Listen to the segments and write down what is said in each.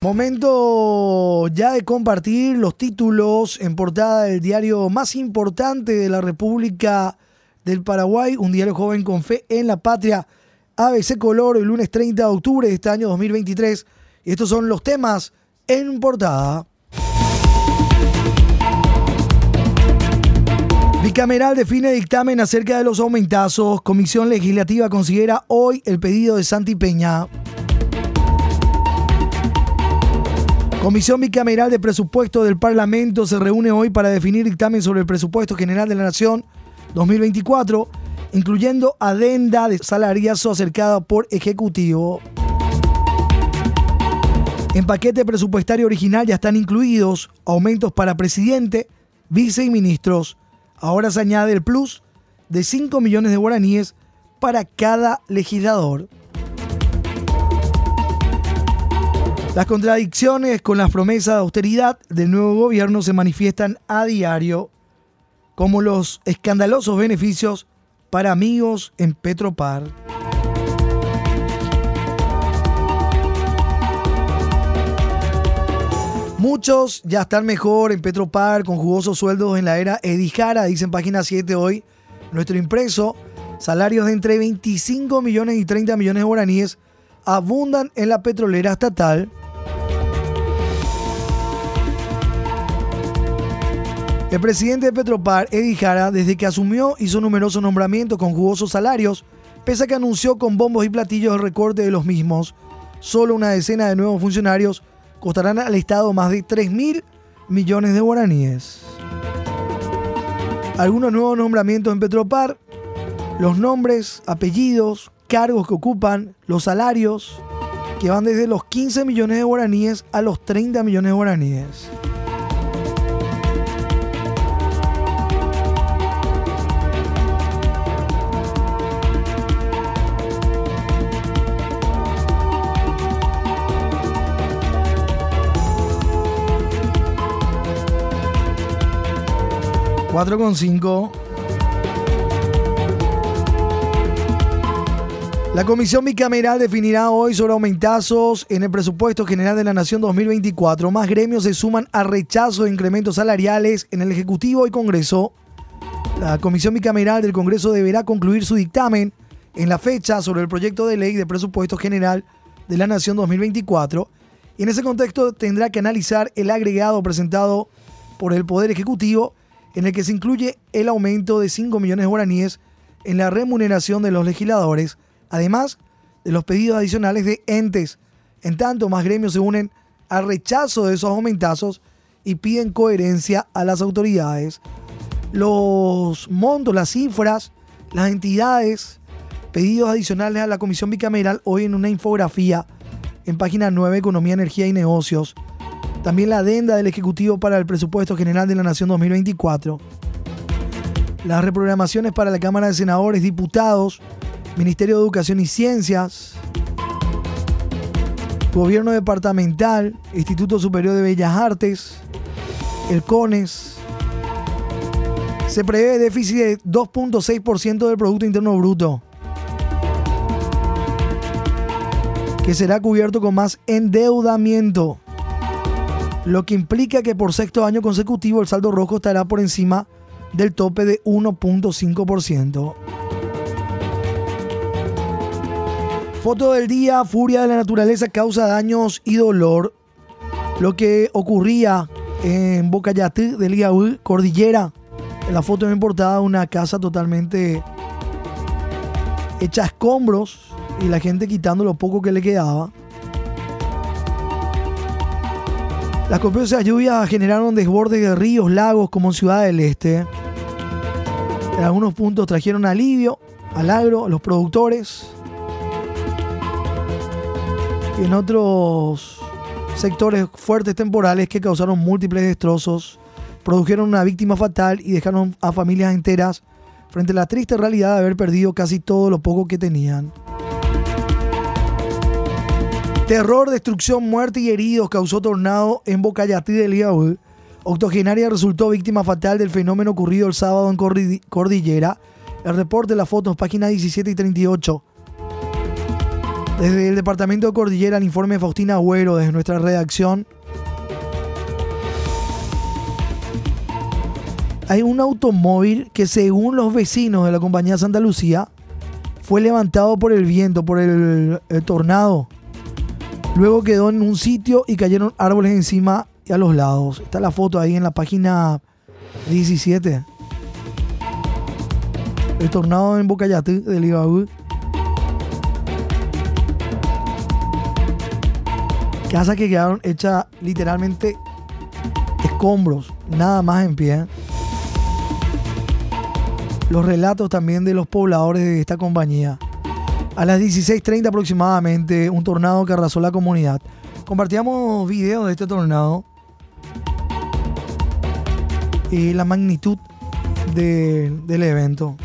Momento ya de compartir los títulos en portada del diario más importante de la República del Paraguay, un diario joven con fe en la patria, ABC Color, el lunes 30 de octubre de este año 2023. Y estos son los temas en portada. Bicameral define dictamen acerca de los aumentazos. Comisión Legislativa considera hoy el pedido de Santi Peña. Comisión Bicameral de Presupuesto del Parlamento se reúne hoy para definir dictamen sobre el presupuesto general de la Nación 2024, incluyendo adenda de salariazo acercada por Ejecutivo. En paquete presupuestario original ya están incluidos aumentos para presidente, vice y ministros. Ahora se añade el plus de 5 millones de guaraníes para cada legislador. Las contradicciones con las promesas de austeridad del nuevo gobierno se manifiestan a diario, como los escandalosos beneficios para amigos en Petropar. Muchos ya están mejor en Petropar con jugosos sueldos en la era Edijara, dice en página 7 hoy nuestro impreso. Salarios de entre 25 millones y 30 millones de guaraníes abundan en la petrolera estatal. El presidente de Petropar, Eddie Jara, desde que asumió hizo numerosos nombramientos con jugosos salarios, pese a que anunció con bombos y platillos el recorte de los mismos. Solo una decena de nuevos funcionarios costarán al Estado más de 3 mil millones de guaraníes. Algunos nuevos nombramientos en Petropar, los nombres, apellidos, cargos que ocupan, los salarios, que van desde los 15 millones de guaraníes a los 30 millones de guaraníes. Con 5. La Comisión Bicameral definirá hoy sobre aumentazos en el presupuesto general de la Nación 2024. Más gremios se suman a rechazo de incrementos salariales en el Ejecutivo y Congreso. La Comisión Bicameral del Congreso deberá concluir su dictamen en la fecha sobre el proyecto de ley de presupuesto general de la Nación 2024 y en ese contexto tendrá que analizar el agregado presentado por el Poder Ejecutivo en el que se incluye el aumento de 5 millones de guaraníes en la remuneración de los legisladores, además de los pedidos adicionales de entes. En tanto, más gremios se unen al rechazo de esos aumentazos y piden coherencia a las autoridades. Los montos, las cifras, las entidades, pedidos adicionales a la Comisión Bicameral hoy en una infografía en página 9, Economía, Energía y Negocios. También la adenda del Ejecutivo para el Presupuesto General de la Nación 2024. Las reprogramaciones para la Cámara de Senadores, Diputados, Ministerio de Educación y Ciencias, Gobierno Departamental, Instituto Superior de Bellas Artes, el CONES. Se prevé déficit de 2.6% del Producto Interno Bruto, que será cubierto con más endeudamiento lo que implica que por sexto año consecutivo el saldo rojo estará por encima del tope de 1.5%. Foto del día, furia de la naturaleza causa daños y dolor. Lo que ocurría en Bocayatí del Iaú, Cordillera. En la foto me importaba una casa totalmente hecha escombros y la gente quitando lo poco que le quedaba. Las copiosas lluvias generaron desbordes de ríos, lagos como en Ciudad del Este. En algunos puntos trajeron alivio al agro, los productores. Y en otros sectores fuertes temporales que causaron múltiples destrozos, produjeron una víctima fatal y dejaron a familias enteras frente a la triste realidad de haber perdido casi todo lo poco que tenían. Terror, destrucción, muerte y heridos causó tornado en Bocayatí del Iaú. Octogenaria resultó víctima fatal del fenómeno ocurrido el sábado en Cordillera. El reporte las fotos, páginas 17 y 38. Desde el departamento de Cordillera, el informe de Faustina Agüero, desde nuestra redacción. Hay un automóvil que según los vecinos de la compañía Santa Lucía fue levantado por el viento, por el tornado. Luego quedó en un sitio y cayeron árboles encima y a los lados. Está la foto ahí en la página 17. El tornado en Bocayate del Ibaú. Casas que quedaron hechas literalmente escombros, nada más en pie. Los relatos también de los pobladores de esta compañía. A las 16.30 aproximadamente, un tornado que arrasó la comunidad. Compartíamos videos de este tornado y la magnitud del evento.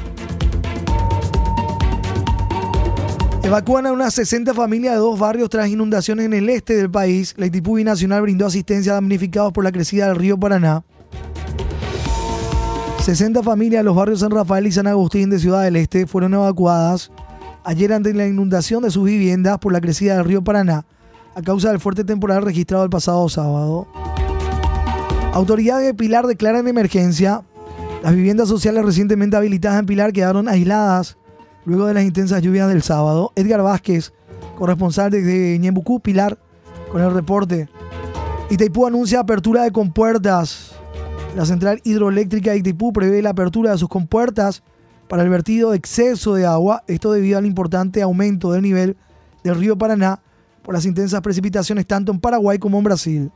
Evacúan a unas 60 familias de dos barrios tras inundaciones en el este del país. La ITIPU Nacional brindó asistencia a damnificados por la crecida del río Paraná. 60 familias de los barrios San Rafael y San Agustín de Ciudad del Este fueron evacuadas ayer ante la inundación de sus viviendas por la crecida del río Paraná a causa del fuerte temporal registrado el pasado sábado. Autoridades de Pilar declaran emergencia. Las viviendas sociales recientemente habilitadas en Pilar quedaron aisladas luego de las intensas lluvias del sábado. Edgar Vázquez, corresponsal desde Ñembucú, Pilar, con el reporte. Itaipú anuncia apertura de compuertas. La central hidroeléctrica de Itaipú prevé la apertura de sus compuertas para el vertido de exceso de agua, esto debido al importante aumento del nivel del río Paraná por las intensas precipitaciones tanto en Paraguay como en Brasil.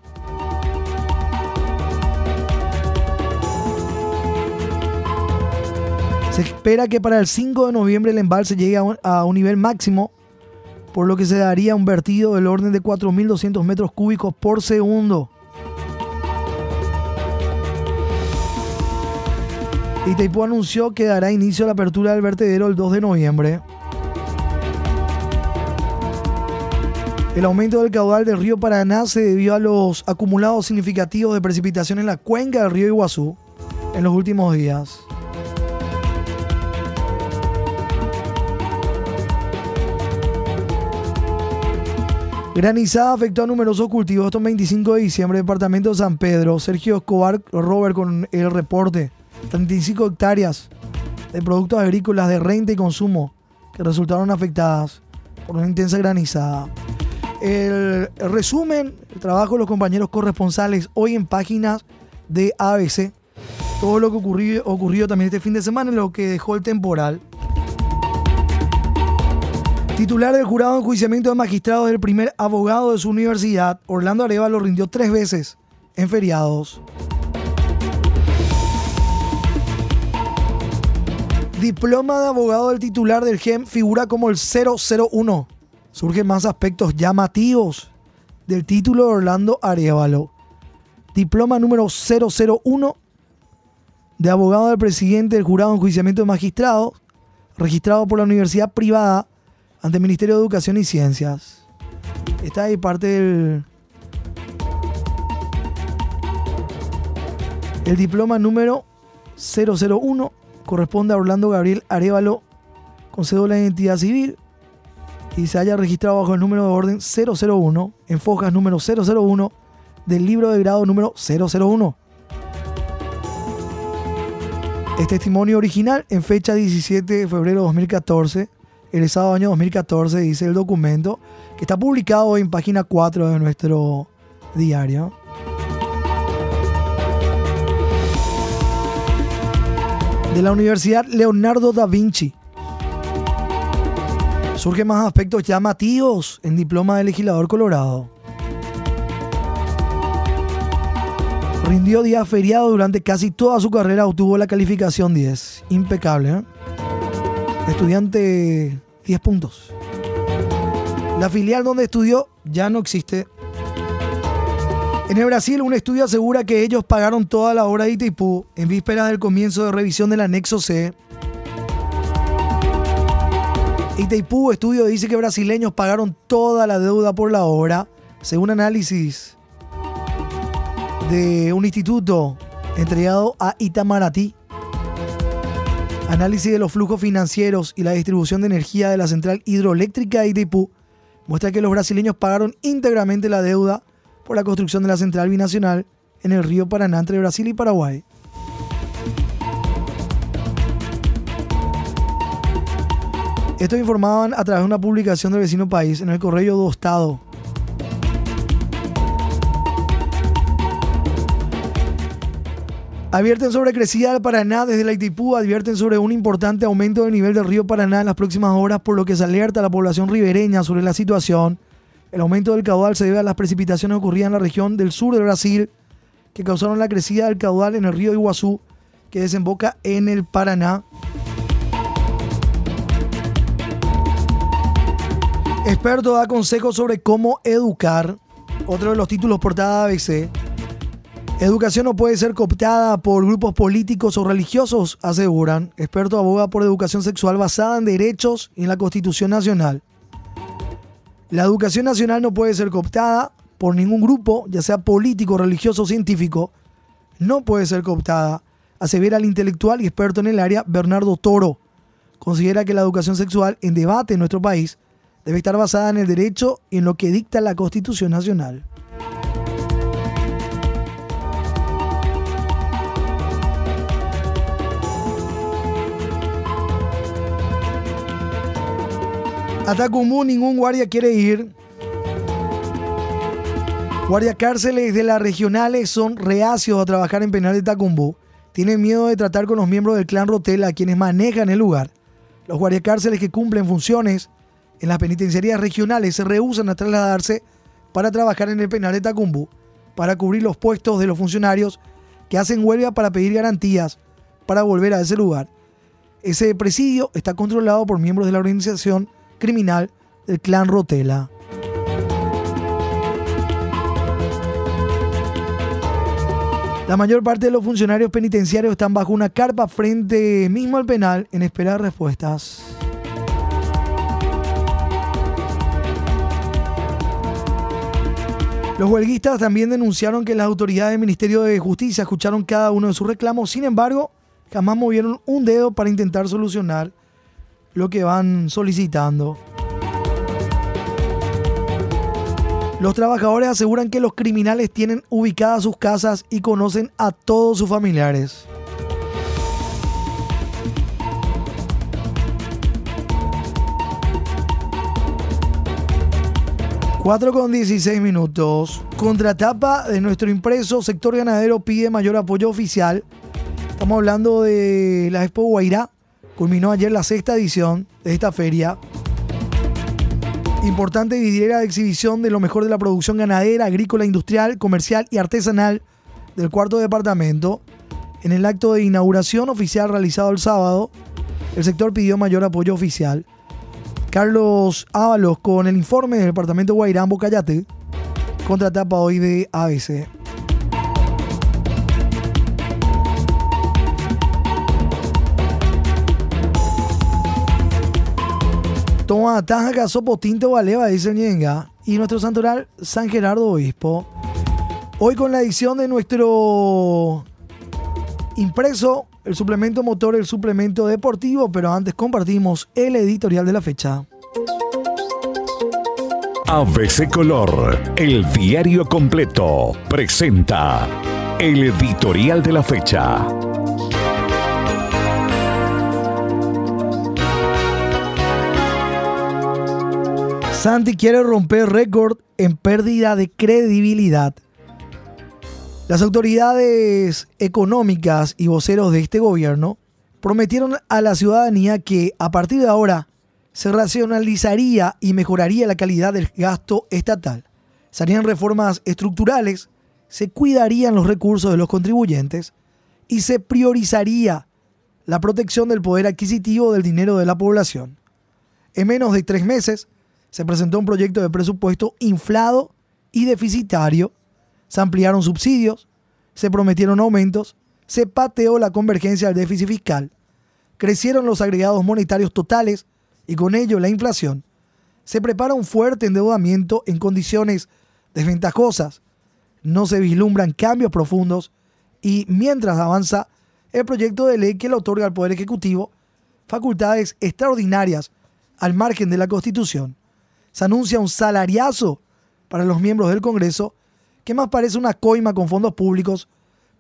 Se espera que para el 5 de noviembre el embalse llegue a un, nivel máximo, por lo que se daría un vertido del orden de 4.200 metros cúbicos por segundo. Itaipú anunció que dará inicio a la apertura del vertedero el 2 de noviembre. El aumento del caudal del río Paraná se debió a los acumulados significativos de precipitación en la cuenca del río Iguazú en los últimos días. Granizada afectó a numerosos cultivos estos 25 de diciembre, departamento de San Pedro. Sergio Escobar Robert con el reporte. 35 hectáreas de productos agrícolas de renta y consumo que resultaron afectadas por una intensa granizada. El, resumen, el trabajo de los compañeros corresponsales hoy en páginas de ABC. Todo lo que ocurrió, ocurrió también este fin de semana, lo que dejó el temporal. Titular del jurado de enjuiciamiento de magistrados del primer abogado de su universidad, Orlando Areva lo rindió tres veces en feriados. Diploma de abogado del titular del GEM figura como el 001. Surgen más aspectos llamativos del título de Orlando Arevalo. Diploma número 001 de abogado del presidente del jurado de enjuiciamiento de magistrados, registrado por la universidad privada ante el Ministerio de Educación y Ciencias. Está ahí parte del... El diploma número 001 corresponde a Orlando Gabriel Arevalo con cédula de identidad civil y se haya registrado bajo el número de orden 001 en fojas número 001 del libro de grado número 001. El testimonio original en fecha 17 de febrero de 2014 el sábado año 2014, dice el documento, que está publicado en página 4 de nuestro diario. De la Universidad Leonardo da Vinci. Surgen más aspectos llamativos en diploma de legislador colorado. Rindió día feriado durante casi toda su carrera, obtuvo la calificación 10. Impecable, ¿eh? Estudiante 10 puntos. La filial donde estudió ya no existe. En el Brasil, un estudio asegura que ellos pagaron toda la obra de Itaipú en vísperas del comienzo de revisión del anexo C. Itaipú Estudio dice que brasileños pagaron toda la deuda por la obra, según análisis de un instituto entregado a Itamaraty. Análisis de los flujos financieros y la distribución de energía de la central hidroeléctrica de Itaipú muestra que los brasileños pagaron íntegramente la deuda por la construcción de la central binacional en el río Paraná entre Brasil y Paraguay. Esto informaban a través de una publicación del vecino país en el Correo do Estado. Advierten sobre crecida del Paraná desde la Itipú, advierten sobre un importante aumento del nivel del río Paraná en las próximas horas, por lo que se alerta a la población ribereña sobre la situación. El aumento del caudal se debe a las precipitaciones ocurridas en la región del sur de Brasil, que causaron la crecida del caudal en el río Iguazú, que desemboca en el Paraná. Experto da consejos sobre cómo educar. Otro de los títulos portada ABC. Educación no puede ser cooptada por grupos políticos o religiosos, aseguran. Experto aboga por educación sexual basada en derechos y en la Constitución Nacional. La educación nacional no puede ser cooptada por ningún grupo, ya sea político, religioso o científico. No puede ser cooptada, asevera el intelectual y experto en el área Bernardo Toro. Considera que la educación sexual en debate en nuestro país debe estar basada en el derecho y en lo que dicta la Constitución Nacional. A ningún guardia quiere ir. Guardia cárceles de las regionales son reacios a trabajar en penal de Tacumbú. Tienen miedo de tratar con los miembros del clan Rotela, quienes manejan el lugar. Los guardiacárceles que cumplen funciones en las penitenciarías regionales se rehusan a trasladarse para trabajar en el penal de Tacumbú, para cubrir los puestos de los funcionarios que hacen huelga para pedir garantías para volver a ese lugar. Ese presidio está controlado por miembros de la organización criminal del clan Rotela. La mayor parte de los funcionarios penitenciarios están bajo una carpa frente mismo al penal en esperar respuestas. Los huelguistas también denunciaron que las autoridades del Ministerio de Justicia escucharon cada uno de sus reclamos, sin embargo, jamás movieron un dedo para intentar solucionar lo que van solicitando. Los trabajadores aseguran que los criminales tienen ubicadas sus casas y conocen a todos sus familiares. Cuatro con 16 minutos. Contratapa de nuestro impreso, sector ganadero pide mayor apoyo oficial. Estamos hablando de la Expo Guairá, Culminó ayer la sexta edición de esta feria. Importante vidriera de exhibición de lo mejor de la producción ganadera, agrícola, industrial, comercial y artesanal del cuarto departamento. En el acto de inauguración oficial realizado el sábado, el sector pidió mayor apoyo oficial. Carlos Ábalos con el informe del departamento Guairambo Cayate, contratapa hoy de ABC. Toma Taja Sopotinto Valeva, dice Ñenga. Y nuestro santoral, San Gerardo Obispo. Hoy con la edición de nuestro impreso, el suplemento motor, el suplemento deportivo, pero antes compartimos el editorial de la fecha. ABC Color, el diario completo, presenta el editorial de la fecha. Santi quiere romper récord en pérdida de credibilidad. Las autoridades económicas y voceros de este gobierno prometieron a la ciudadanía que a partir de ahora se racionalizaría y mejoraría la calidad del gasto estatal. Se harían reformas estructurales, se cuidarían los recursos de los contribuyentes y se priorizaría la protección del poder adquisitivo del dinero de la población. En menos de tres meses, se presentó un proyecto de presupuesto inflado y deficitario, se ampliaron subsidios, se prometieron aumentos, se pateó la convergencia del déficit fiscal, crecieron los agregados monetarios totales y con ello la inflación, se prepara un fuerte endeudamiento en condiciones desventajosas, no se vislumbran cambios profundos y mientras avanza el proyecto de ley que le otorga al Poder Ejecutivo facultades extraordinarias al margen de la Constitución Se anuncia un salariazo para los miembros del Congreso, que más parece una coima con fondos públicos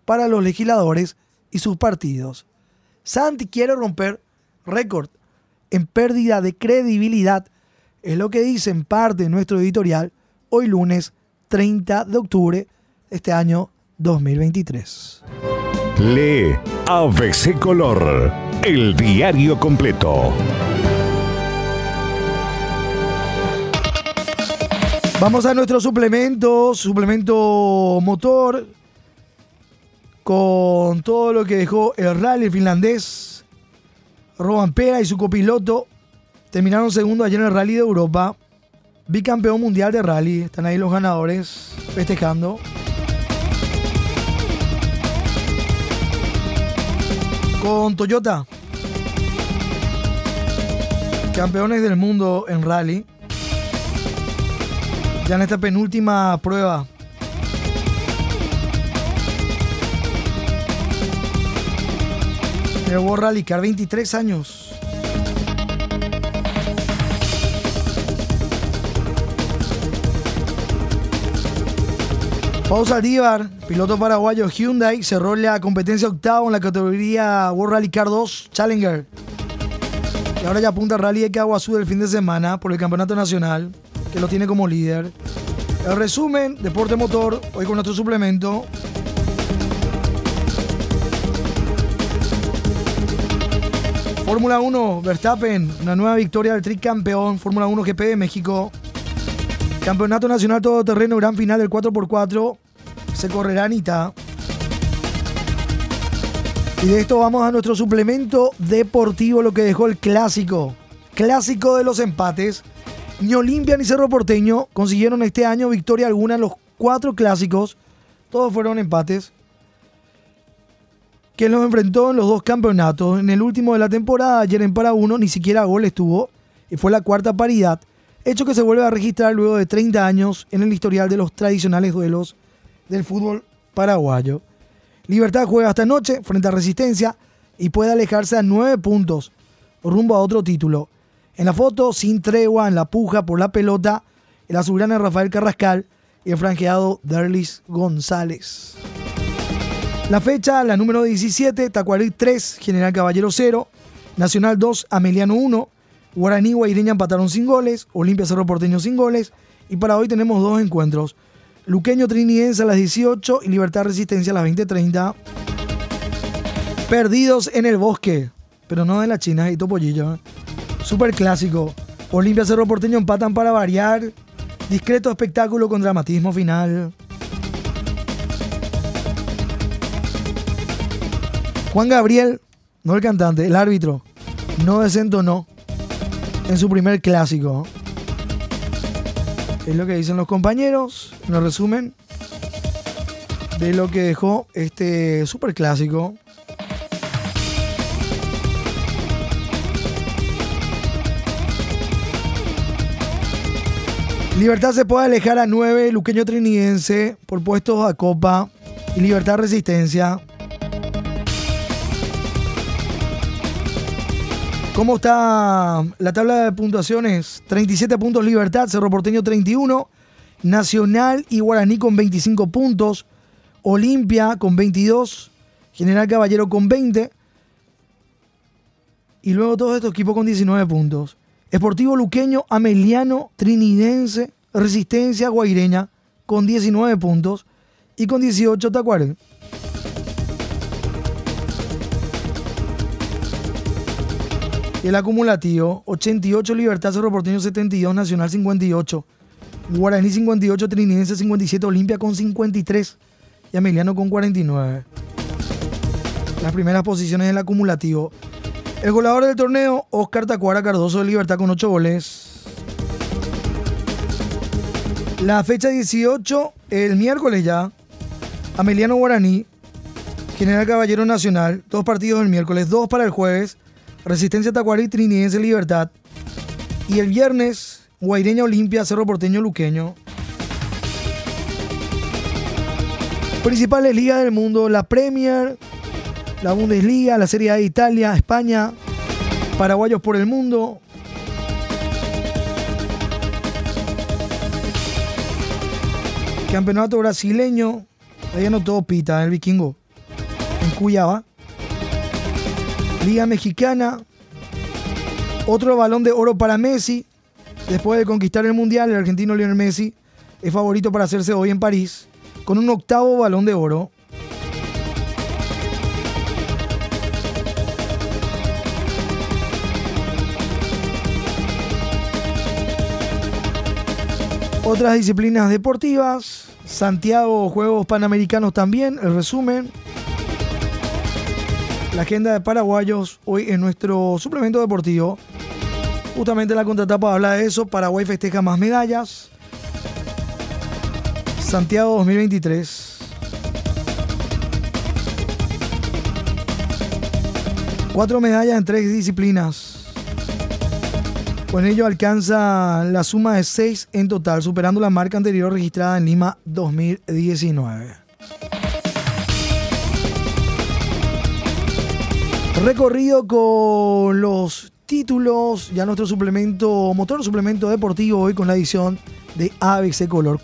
para los legisladores y sus partidos. Santi quiere romper récord en pérdida de credibilidad, es lo que dice en parte de nuestro editorial hoy lunes 30 de octubre de este año 2023. Lee ABC Color, el diario completo. Vamos a nuestro suplemento, suplemento motor, con todo lo que dejó el rally finlandés. Roban Pera y su copiloto terminaron segundo ayer en el rally de Europa. Bicampeón mundial de rally. Están ahí los ganadores festejando. Con Toyota. Campeones del mundo en rally. Ya en esta penúltima prueba. El World Rally Car, 23 años. Pausa Saldívar, piloto paraguayo Hyundai, cerró la competencia octavo en la categoría World Rally Car 2 Challenger. Y ahora ya apunta al Rally de Caguazú del fin de semana por el Campeonato Nacional que lo tiene como líder. El resumen, deporte motor, hoy con nuestro suplemento. Fórmula 1, Verstappen, una nueva victoria del tricampeón, Fórmula 1 GP de México. Campeonato Nacional Todoterreno, gran final del 4x4. Se correrá Anita. Y de esto vamos a nuestro suplemento deportivo, lo que dejó el clásico. Clásico de los empates. Ni Olimpia ni Cerro Porteño consiguieron este año victoria alguna en los cuatro clásicos. Todos fueron empates. Que los enfrentó en los dos campeonatos. En el último de la temporada, ayer en para uno, ni siquiera gol estuvo. Y fue la cuarta paridad. Hecho que se vuelve a registrar luego de 30 años en el historial de los tradicionales duelos del fútbol paraguayo. Libertad juega esta noche frente a Resistencia y puede alejarse a nueve puntos rumbo a otro título. En la foto, sin tregua, en la puja por la pelota, el azulgrana Rafael Carrascal y el franqueado Derlis González. La fecha, la número 17, Tacuarí 3, General Caballero 0, Nacional 2, Ameliano 1, Guaraní Guaireña empataron sin goles, Olimpia Cerro Porteño sin goles, y para hoy tenemos dos encuentros. Luqueño Trinidense a las 18 y Libertad Resistencia a las 20.30. Perdidos en el bosque, pero no de la China y Topollillo. ¿eh? Super clásico. Olimpia Cerro Porteño empatan para variar. Discreto espectáculo con dramatismo final. Juan Gabriel, no el cantante, el árbitro, no desentonó en su primer clásico. Es lo que dicen los compañeros. Nos resumen de lo que dejó este super clásico. Libertad se puede alejar a 9, Luqueño Trinidense por puestos a Copa y Libertad Resistencia. ¿Cómo está la tabla de puntuaciones? 37 puntos Libertad, Cerro Porteño 31, Nacional y Guaraní con 25 puntos, Olimpia con 22, General Caballero con 20 y luego todos estos equipos con 19 puntos. Esportivo Luqueño, Ameliano, Trinidense, Resistencia Guaireña con 19 puntos y con 18 Tacuare. Y el acumulativo, 88 Libertad Cerro Porteño 72, Nacional 58, Guaraní 58, Trinidense 57, Olimpia con 53 y Ameliano con 49. Las primeras posiciones del acumulativo. El goleador del torneo, Oscar Tacuara Cardoso de Libertad con 8 goles. La fecha 18, el miércoles ya, Ameliano Guaraní, General Caballero Nacional, dos partidos el miércoles, dos para el jueves, Resistencia Tacuarí, Trinidense Libertad. Y el viernes, Guaireña Olimpia, Cerro Porteño Luqueño. Principales ligas del mundo, la Premier, la Bundesliga, la Serie A de Italia, España, Paraguayos por el mundo. Campeonato brasileño. Ahí anotó Pita, el vikingo. En Cuyaba. Liga Mexicana. Otro balón de oro para Messi. Después de conquistar el Mundial, el argentino Lionel Messi es favorito para hacerse hoy en París con un octavo balón de oro. Otras disciplinas deportivas. Santiago, Juegos Panamericanos también, el resumen. La agenda de paraguayos hoy en nuestro suplemento deportivo. Justamente la contratapa habla de eso. Paraguay festeja más medallas. Santiago 2023. Cuatro medallas en tres disciplinas. Con ello alcanza la suma de seis en total, superando la marca anterior registrada en Lima 2019. Recorrido con los títulos, ya nuestro suplemento, motor suplemento deportivo hoy con la edición de ABC Color.